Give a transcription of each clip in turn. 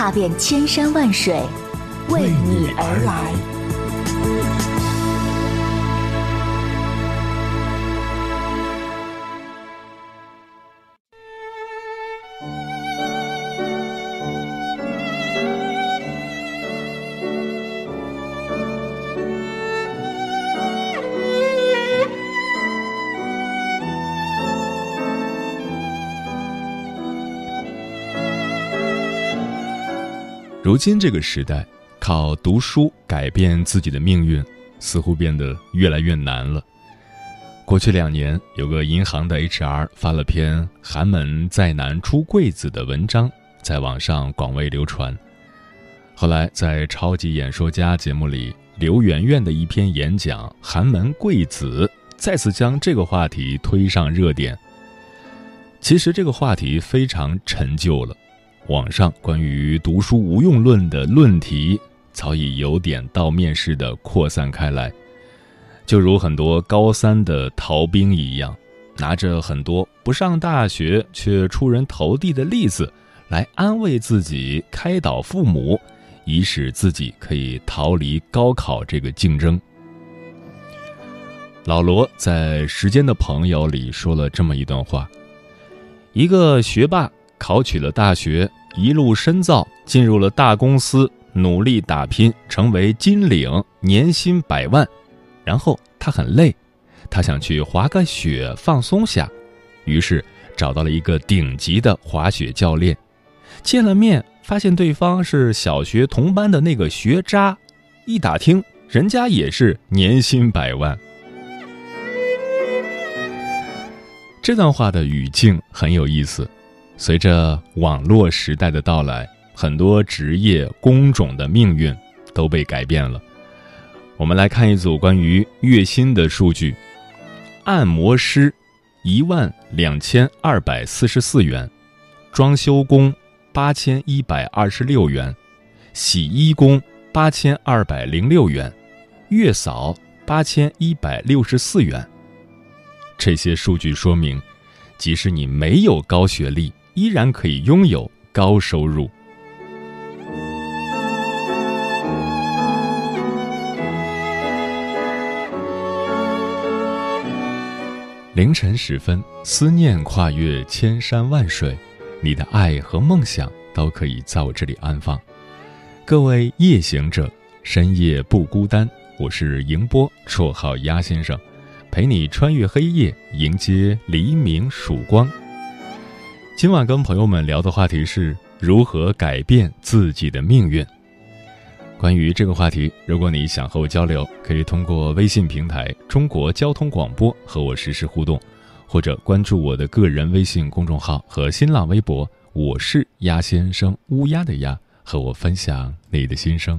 踏遍千山万水，为你而来。如今这个时代，靠读书改变自己的命运，似乎变得越来越难了。过去两年，有个银行的 HR 发了篇“寒门再难出贵子”的文章，在网上广为流传。后来，在《超级演说家》节目里，刘媛媛的一篇演讲《寒门贵子》再次将这个话题推上热点。其实，这个话题非常陈旧了。网上关于读书无用论的论题早已由点到面式的扩散开来，就如很多高三的逃兵一样，拿着很多不上大学却出人头地的例子来安慰自己、开导父母，以使自己可以逃离高考这个竞争。老罗在《时间的朋友》里说了这么一段话：一个学霸。考取了大学，一路深造，进入了大公司，努力打拼，成为金领，年薪百万。然后他很累，他想去滑个雪放松下，于是找到了一个顶级的滑雪教练。见了面，发现对方是小学同班的那个学渣，一打听，人家也是年薪百万。这段话的语境很有意思。随着网络时代的到来，很多职业工种的命运都被改变了。我们来看一组关于月薪的数据：按摩师一万两千二百四十四元，装修工八千一百二十六元，洗衣工八千二百零六元，月嫂八千一百六十四元。这些数据说明，即使你没有高学历，依然可以拥有高收入。凌晨时分，思念跨越千山万水，你的爱和梦想都可以在我这里安放。各位夜行者，深夜不孤单。我是迎波，绰号鸭先生，陪你穿越黑夜，迎接黎明曙光。今晚跟朋友们聊的话题是如何改变自己的命运。关于这个话题，如果你想和我交流，可以通过微信平台“中国交通广播”和我实时互动，或者关注我的个人微信公众号和新浪微博“我是鸭先生”（乌鸦的鸭），和我分享你的心声。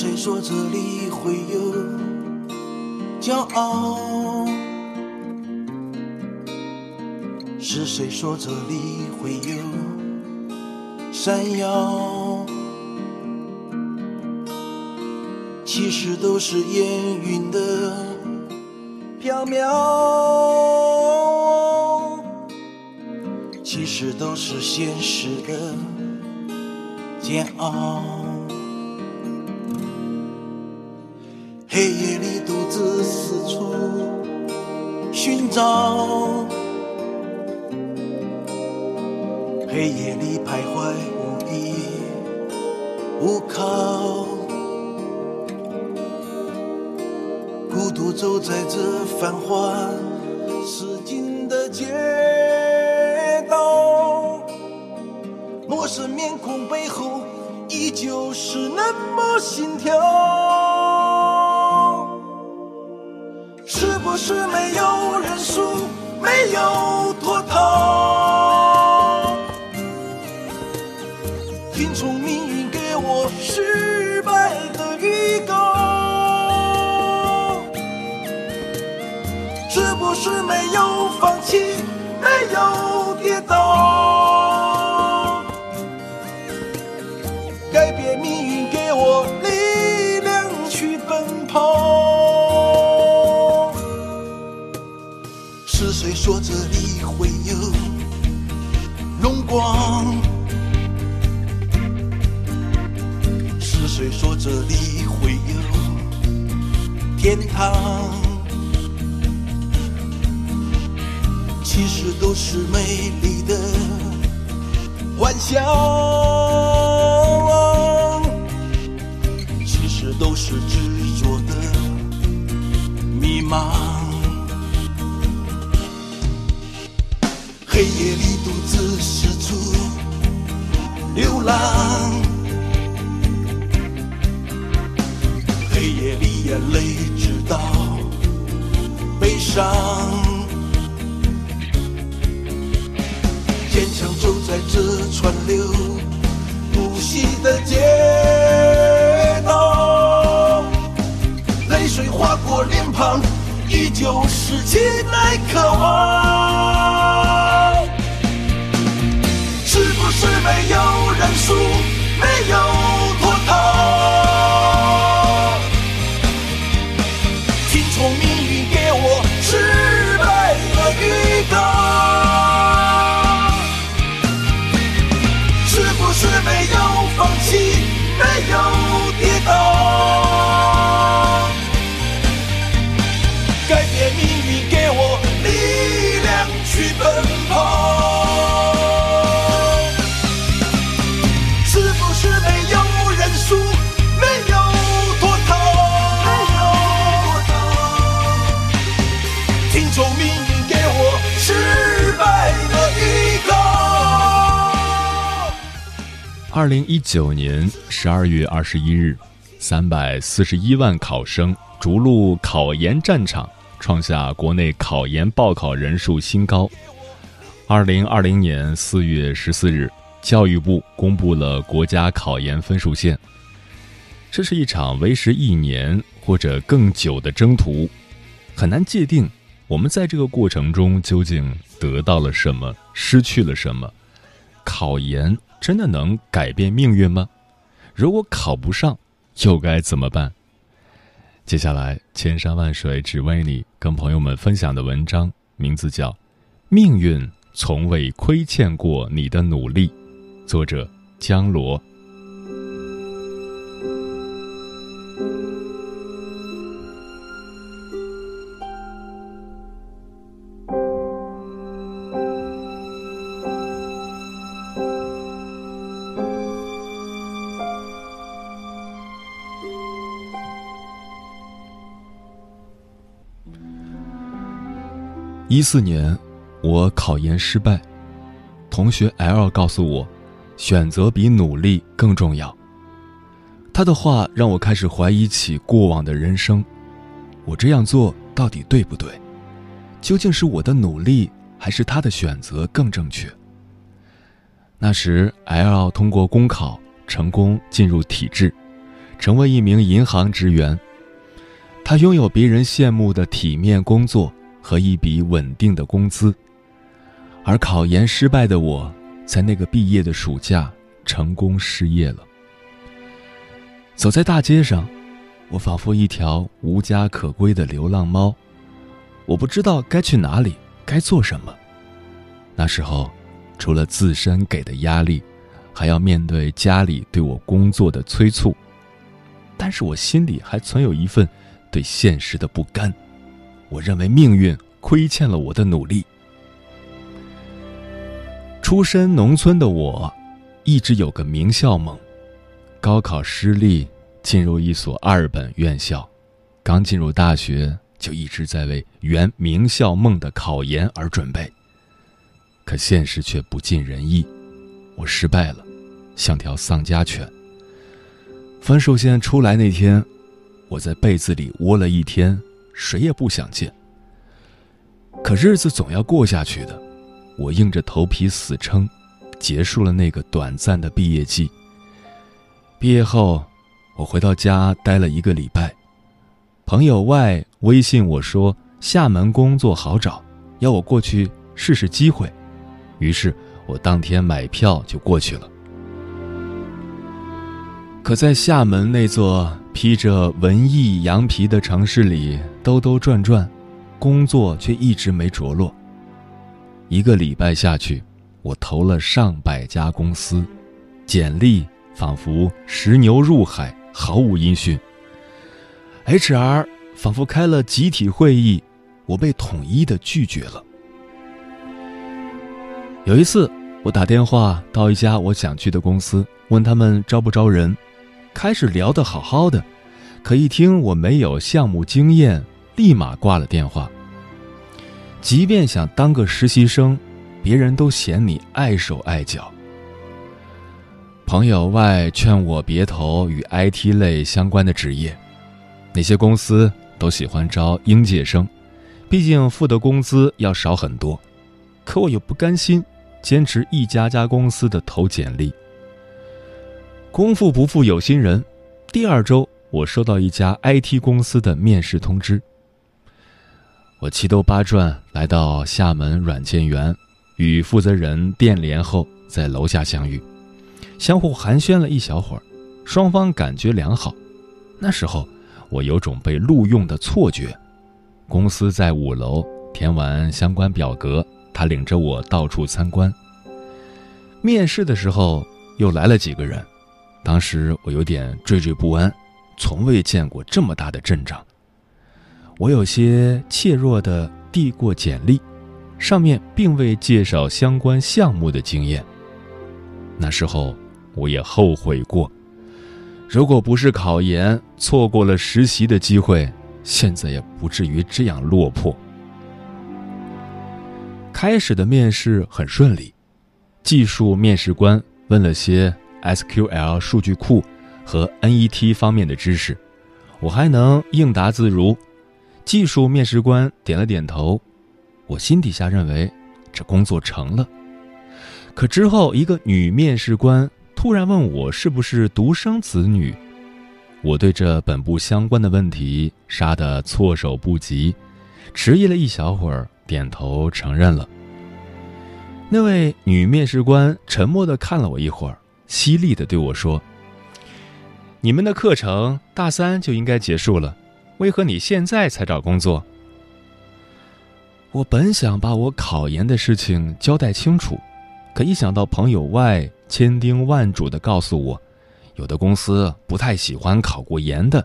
谁说这里会有骄傲？是谁说这里会有闪耀？其实都是烟云的飘渺，其实都是现实的煎熬。黑夜里独自四处寻找，黑夜里徘徊无依无靠，孤独走在这繁华市井的街道，陌生面孔背后依旧是那么心跳。是没有认输，没有脱逃？光？是谁说这里会有天堂？其实都是美丽的幻想，其实都是执着的迷茫。黑夜里独自四处流浪，黑夜里眼泪直到悲伤。坚强走在这川流不息的街道，泪水划过脸庞，依旧是期待渴望。是不是没有认输，没有二零一九年十二月二十一日，三百四十一万考生逐鹿考研战场，创下国内考研报考人数新高。二零二零年四月十四日，教育部公布了国家考研分数线。这是一场为时一年或者更久的征途，很难界定我们在这个过程中究竟得到了什么，失去了什么。考研真的能改变命运吗？如果考不上，又该怎么办？接下来，千山万水只为你，跟朋友们分享的文章名字叫《命运从未亏欠过你的努力》，作者江罗。一四年，我考研失败，同学 L 告诉我，选择比努力更重要。他的话让我开始怀疑起过往的人生，我这样做到底对不对？究竟是我的努力，还是他的选择更正确？那时，L 通过公考成功进入体制，成为一名银行职员。他拥有别人羡慕的体面工作。和一笔稳定的工资，而考研失败的我，在那个毕业的暑假成功失业了。走在大街上，我仿佛一条无家可归的流浪猫，我不知道该去哪里，该做什么。那时候，除了自身给的压力，还要面对家里对我工作的催促，但是我心里还存有一份对现实的不甘。我认为命运亏欠了我的努力。出身农村的我，一直有个名校梦。高考失利，进入一所二本院校，刚进入大学就一直在为圆名校梦的考研而准备。可现实却不尽人意，我失败了，像条丧家犬，分数线出来那天，我在被子里窝了一天，谁也不想见。可日子总要过下去的，我硬着头皮死撑，结束了那个短暂的毕业季。毕业后，我回到家待了一个礼拜，朋友外微信我说厦门工作好找，要我过去试试机会，于是我当天买票就过去了。可在厦门那座披着文艺羊皮的城市里兜兜转转。工作却一直没着落。一个礼拜下去，我投了上百家公司，简历仿佛石牛入海，毫无音讯。HR 仿佛开了集体会议，我被统一的拒绝了。有一次，我打电话到一家我想去的公司，问他们招不招人。开始聊得好好的，可一听我没有项目经验。立马挂了电话。即便想当个实习生，别人都嫌你碍手碍脚。朋友外劝我别投与 IT 类相关的职业，那些公司都喜欢招应届生，毕竟付的工资要少很多。可我又不甘心，坚持一家家公司的投简历。功夫不负有心人，第二周我收到一家 IT 公司的面试通知。我七兜八转来到厦门软件园，与负责人电联后，在楼下相遇，相互寒暄了一小会儿，双方感觉良好。那时候我有种被录用的错觉。公司在五楼，填完相关表格，他领着我到处参观。面试的时候又来了几个人，当时我有点惴惴不安，从未见过这么大的阵仗。我有些怯弱地递过简历，上面并未介绍相关项目的经验。那时候我也后悔过，如果不是考研错过了实习的机会，现在也不至于这样落魄。开始的面试很顺利，技术面试官问了些 SQL 数据库和 NET 方面的知识，我还能应答自如。技术面试官点了点头，我心底下认为这工作成了。可之后，一个女面试官突然问我是不是独生子女，我对这本不相关的问题杀得措手不及，迟疑了一小会儿，点头承认了。那位女面试官沉默地看了我一会儿，犀利地对我说：“你们的课程大三就应该结束了。”为何你现在才找工作？我本想把我考研的事情交代清楚，可一想到朋友外千叮万嘱的告诉我，有的公司不太喜欢考过研的，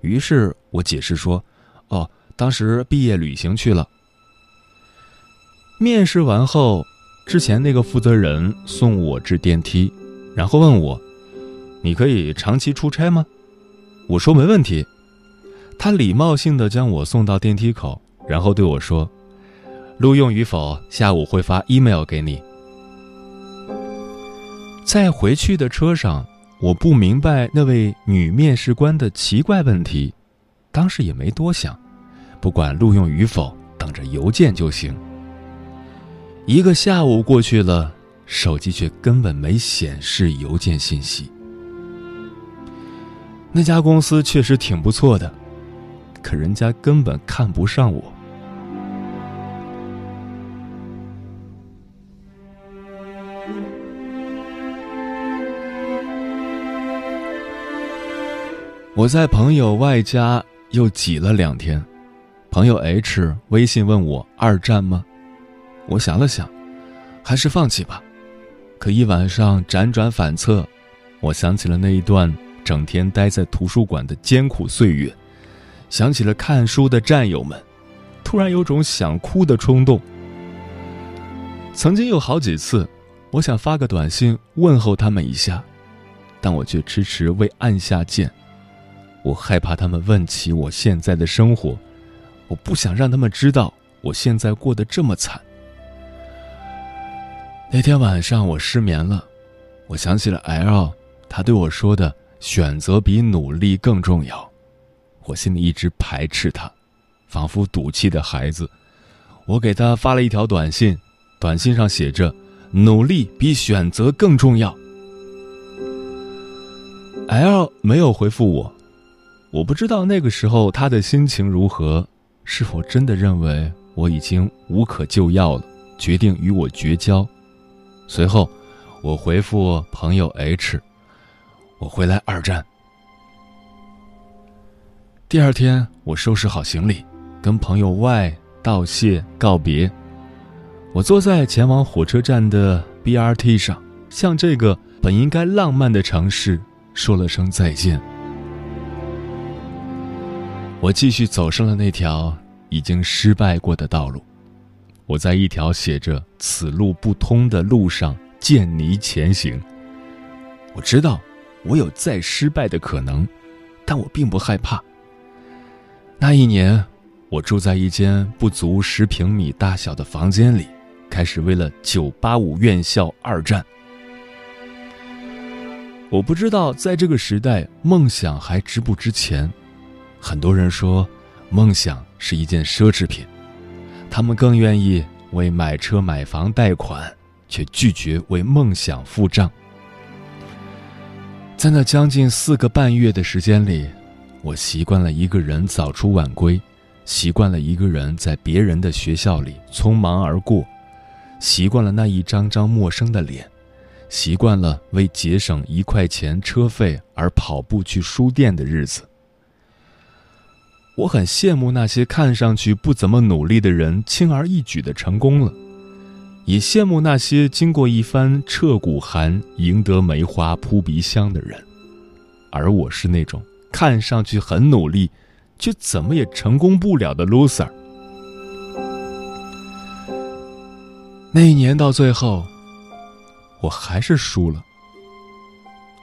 于是我解释说：“哦，当时毕业旅行去了。”面试完后，之前那个负责人送我至电梯，然后问我：“你可以长期出差吗？”我说：“没问题。”他礼貌性的将我送到电梯口，然后对我说：“录用与否，下午会发 email 给你。”在回去的车上，我不明白那位女面试官的奇怪问题，当时也没多想，不管录用与否，等着邮件就行。一个下午过去了，手机却根本没显示邮件信息。那家公司确实挺不错的。可人家根本看不上我。我在朋友外家又挤了两天，朋友 H 微信问我二战吗？我想了想，还是放弃吧。可一晚上辗转反侧，我想起了那一段整天待在图书馆的艰苦岁月。想起了看书的战友们，突然有种想哭的冲动。曾经有好几次，我想发个短信问候他们一下，但我却迟迟未按下键。我害怕他们问起我现在的生活，我不想让他们知道我现在过得这么惨。那天晚上我失眠了，我想起了 L，他对我说的选择比努力更重要。我心里一直排斥他，仿佛赌气的孩子。我给他发了一条短信，短信上写着：“努力比选择更重要。” L 没有回复我，我不知道那个时候他的心情如何，是否真的认为我已经无可救药了，决定与我绝交。随后，我回复朋友 H：“ 我回来二战。”第二天，我收拾好行李，跟朋友 Y 道谢告别。我坐在前往火车站的 BRT 上，向这个本应该浪漫的城市。说了声再见，我继续走上了那条已经失败过的道路。我在一条写着“此路不通”的路上见泥前行。我知道我有再失败的可能，但我并不害怕。那一年，我住在一间不足十平米大小的房间里，开始为了985院校二战。我不知道在这个时代，梦想还值不值钱。很多人说，梦想是一件奢侈品，他们更愿意为买车买房贷款，却拒绝为梦想付账。在那将近四个半月的时间里，我习惯了一个人早出晚归，习惯了一个人在别人的学校里匆忙而过，习惯了那一张张陌生的脸。习惯了为节省一块钱车费而跑步去书店的日子，我很羡慕那些看上去不怎么努力的人轻而易举的成功了，也羡慕那些经过一番彻骨寒赢得梅花扑鼻香的人，而我是那种看上去很努力，却怎么也成功不了的 loser。那一年到最后。我还是输了。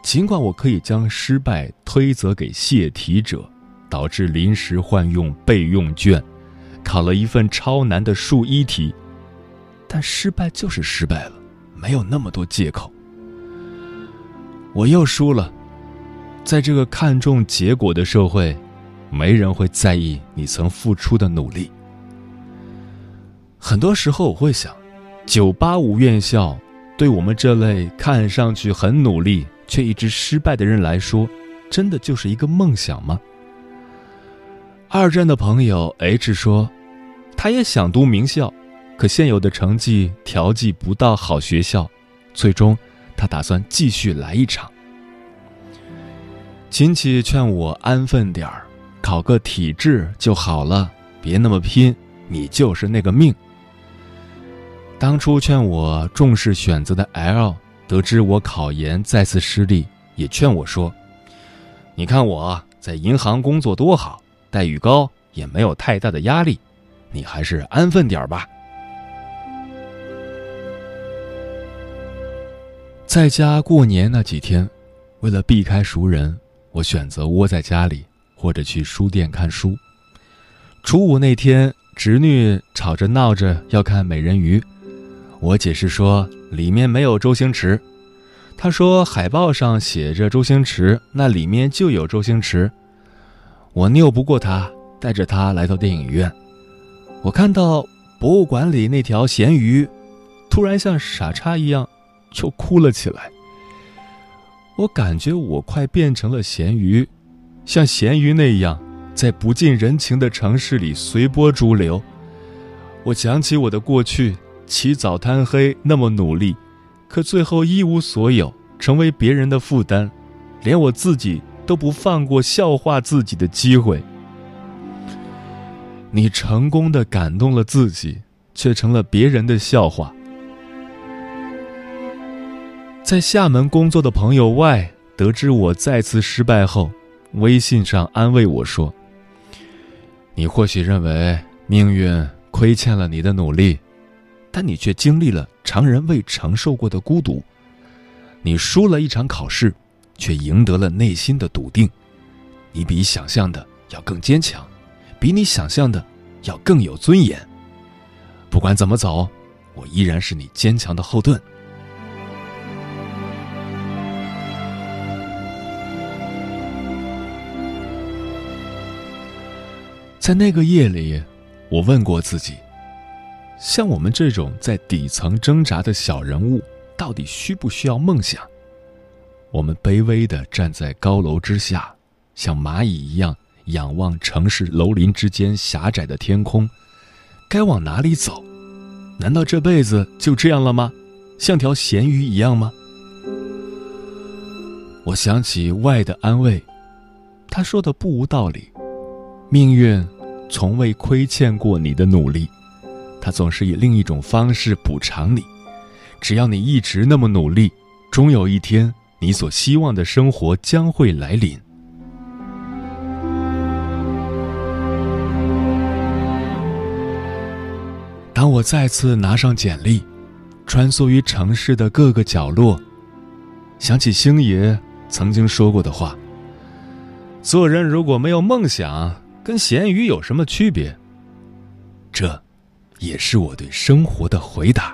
尽管我可以将失败推责给泄题者，导致临时换用备用卷，考了一份超难的数一题，但失败就是失败了，没有那么多借口。我又输了。在这个看重结果的社会，没人会在意你曾付出的努力。很多时候，我会想，九八五院校。对我们这类看上去很努力却一直失败的人来说，真的就是一个梦想吗？二战的朋友 H 说，他也想读名校，可现有的成绩调剂不到好学校，最终他打算继续来一场。亲戚劝我安分点儿，考个体制就好了，别那么拼，你就是那个命。当初劝我重视选择的 L，得知我考研再次失利，也劝我说：“你看我在银行工作多好，待遇高，也没有太大的压力，你还是安分点吧。”在家过年那几天，为了避开熟人，我选择窝在家里，或者去书店看书。初五那天，侄女吵着闹着要看《美人鱼》。我解释说里面没有周星驰，他说海报上写着周星驰，那里面就有周星驰。我拗不过他，带着他来到电影院。我看到博物馆里那条咸鱼，突然像傻叉一样就哭了起来。我感觉我快变成了咸鱼，像咸鱼那样在不近人情的城市里随波逐流。我想起我的过去。起早贪黑那么努力，可最后一无所有，成为别人的负担，连我自己都不放过笑话自己的机会。你成功的感动了自己，却成了别人的笑话。在厦门工作的朋友 Y 得知我再次失败后，微信上安慰我说：“你或许认为命运亏欠了你的努力。”但你却经历了常人未承受过的孤独，你输了一场考试，却赢得了内心的笃定。你比想象的要更坚强比你想象的要更有尊严。不管怎么走我依然是你坚强的后盾。在那个夜里我问过自己像我们这种在底层挣扎的小人物到底需不需要梦想我们卑微地站在高楼之下，像蚂蚁一样仰望城市楼林之间狭窄的天空，该往哪里走？难道这辈子就这样了吗？像条咸鱼一样吗？我想起外的安慰，他说的不无道理。命运从未亏欠过你的努力，他总是以另一种方式补偿你。只要你一直那么努力，终有一天。你所希望的生活将会来临。当我再次拿上简历，穿梭于城市的各个角落，想起星爷曾经说过的话：“做人如果没有梦想，跟咸鱼有什么区别？”这，也是我对生活的回答。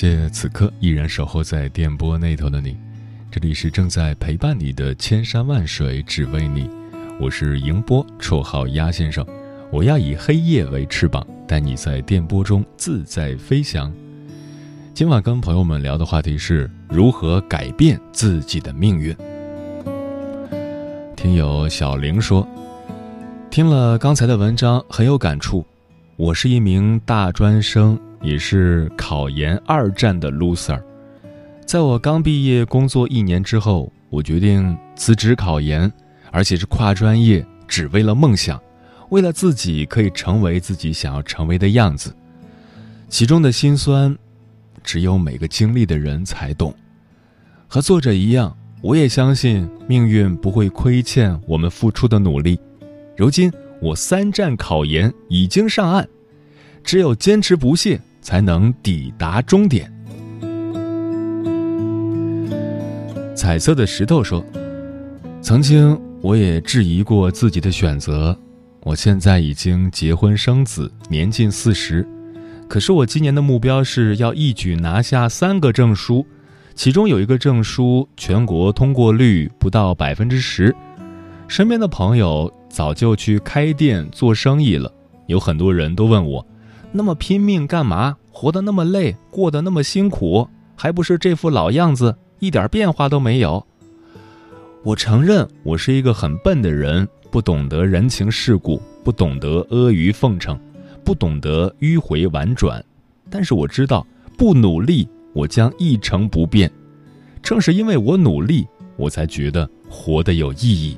谢此刻依然守候在电波那头的你，这里是正在陪伴你的千山万水只为你，我是迎波，绰号鸭先生，我要以黑夜为翅膀，带你在电波中自在飞翔。今晚跟朋友们聊的话题是如何改变自己的命运。听友小玲说，听了刚才的文章很有感触，我是一名大专生。也是考研二战的 loser，在我刚毕业工作一年之后，我决定辞职考研，而且是跨专业，只为了梦想，为了自己可以成为自己想要成为的样子。其中的辛酸，只有每个经历的人才懂。和作者一样，我也相信命运不会亏欠我们付出的努力。如今我三战考研已经上岸，只有坚持不懈。才能抵达终点。彩色的石头说：“曾经我也质疑过自己的选择，我现在已经结婚生子，年近四十，可是我今年的目标是要一举拿下三个证书，其中有一个证书全国通过率不到百分之十，身边的朋友早就去开店做生意了，有很多人都问我。”那么拼命干嘛？活得那么累，过得那么辛苦，还不是这副老样子，一点变化都没有。我承认我是一个很笨的人，不懂得人情世故，不懂得阿谀奉承，不懂得迂回婉转。但是我知道，不努力，我将一成不变。正是因为我努力，我才觉得活得有意义。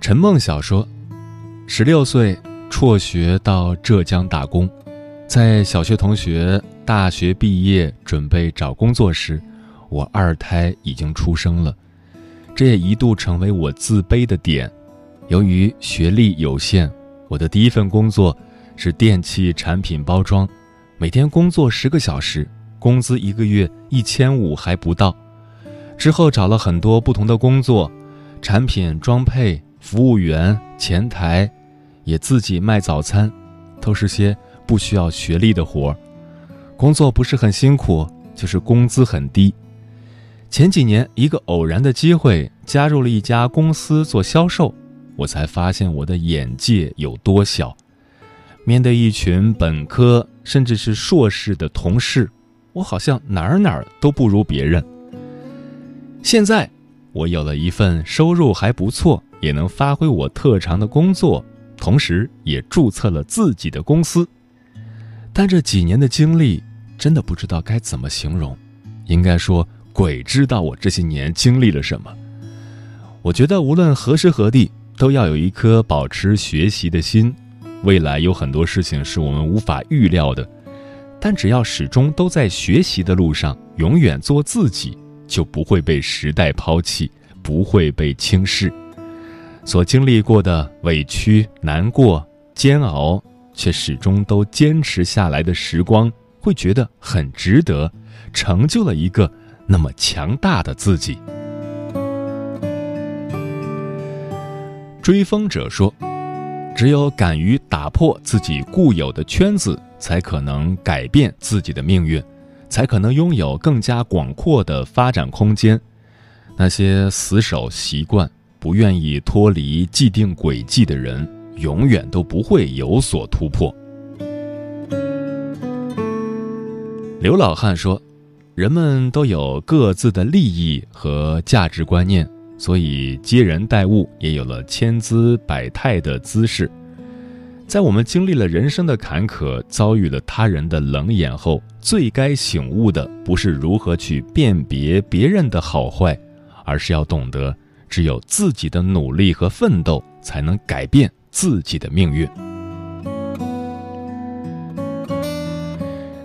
陈梦晓说：“十六岁。”辍学到浙江打工，在小学同学大学毕业准备找工作时，我二胎已经出生了，这也一度成为我自卑的点。由于学历有限，我的第一份工作是电器产品包装，每天工作十个小时，工资一个月一千五还不到。之后找了很多不同的工作，产品装配、服务员、前台。也自己卖早餐，都是些不需要学历的活儿，工作不是很辛苦，就是工资很低。前几年一个偶然的机会加入了一家公司做销售，我才发现我的眼界有多小。面对一群本科甚至是硕士的同事，我好像哪儿哪儿都不如别人。现在我有了一份收入还不错，也能发挥我特长的工作。同时，也注册了自己的公司，但这几年的经历真的不知道该怎么形容。应该说，鬼知道我这些年经历了什么。我觉得无论何时何地，都要有一颗保持学习的心。未来有很多事情是我们无法预料的，但只要始终都在学习的路上，永远做自己，就不会被时代抛弃，不会被轻视。所经历过的委屈、难过、煎熬，却始终都坚持下来的时光，会觉得很值得，成就了一个那么强大的自己。追风者说。只有敢于打破自己固有的圈子，才可能改变自己的命运，才可能拥有更加广阔的发展空间。那些死守习惯、不愿意脱离既定轨迹的人，永远都不会有所突破。刘老汉说：“人们都有各自的利益和价值观念。”所以接人待物也有了千姿百态的姿势。在我们经历了人生的坎坷，遭遇了他人的冷眼后，最该醒悟的不是如何去辨别别人的好坏，而是要懂得，只有自己的努力和奋斗，才能改变自己的命运。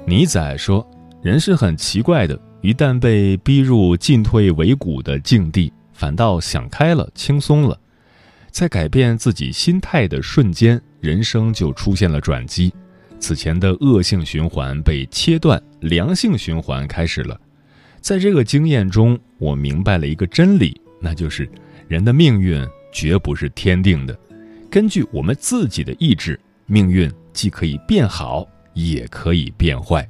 尼仔说：“人是很奇怪的，一旦被逼入进退维谷的境地。”反倒想开了，轻松了，在改变自己心态的瞬间，人生就出现了转机。此前的恶性循环被切断，良性循环开始了。在这个经验中，我明白了一个真理，那就是人的命运绝不是天定的，根据我们自己的意志，命运既可以变好，也可以变坏。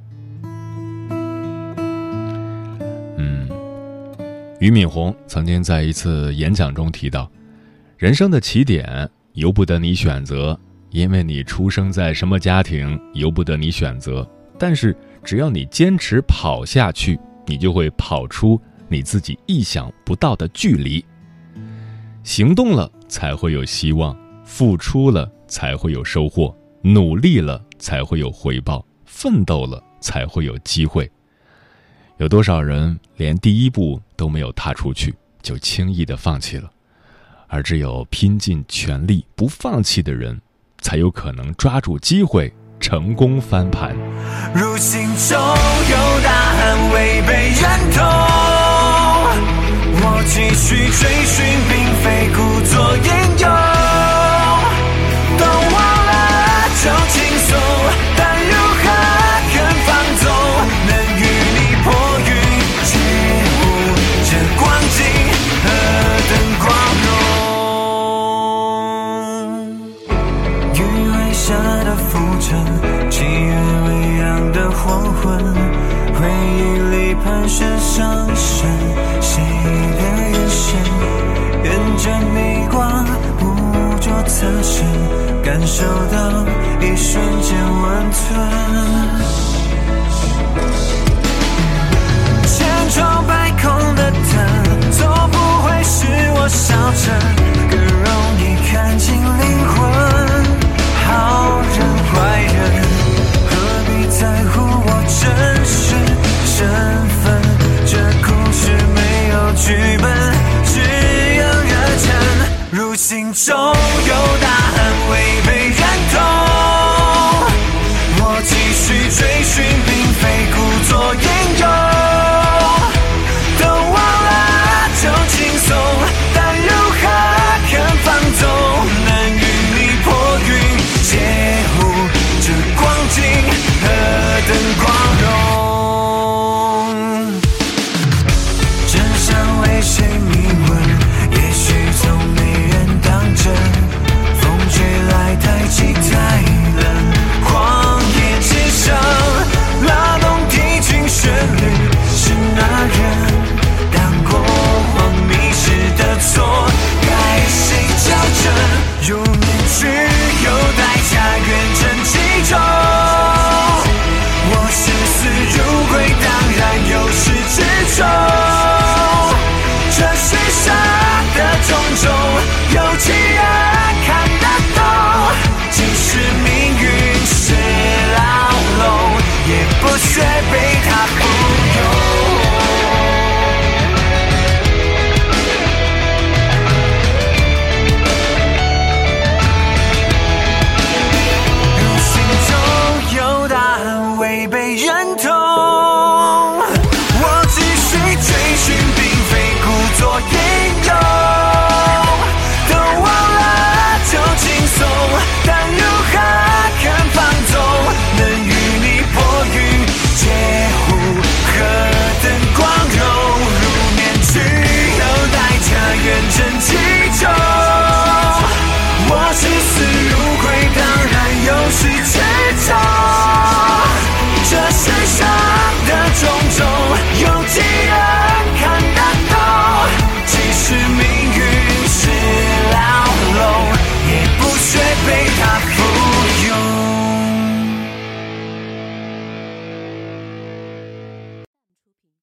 嗯俞敏洪曾经在一次演讲中提到：“人生的起点由不得你选择，因为你出生在什么家庭由不得你选择。但是只要你坚持跑下去，你就会跑出你自己意想不到的距离。行动了才会有希望，付出了才会有收获，努力了才会有回报，奋斗了才会有机会。”有多少人连第一步都没有踏出去，就轻易的放弃了？而只有拼尽全力不放弃的人，才有可能抓住机会成功翻盘。如心中有大汉未被认同，我继续追寻，并非故作英勇。都忘了就轻松，但如何肯放纵，能与你破云，却无这光景。何等光荣，雨晖下的浮沉，七月未央的黄昏。回忆里盘旋上升，谁的眼神，沿着逆光捕捉侧身，感受到一瞬间温存。千疮百孔的疼，总不会是我笑着，更容易看清灵魂。好人坏人，何必在乎？是没有剧本，只有热忱。如心中有答案未。被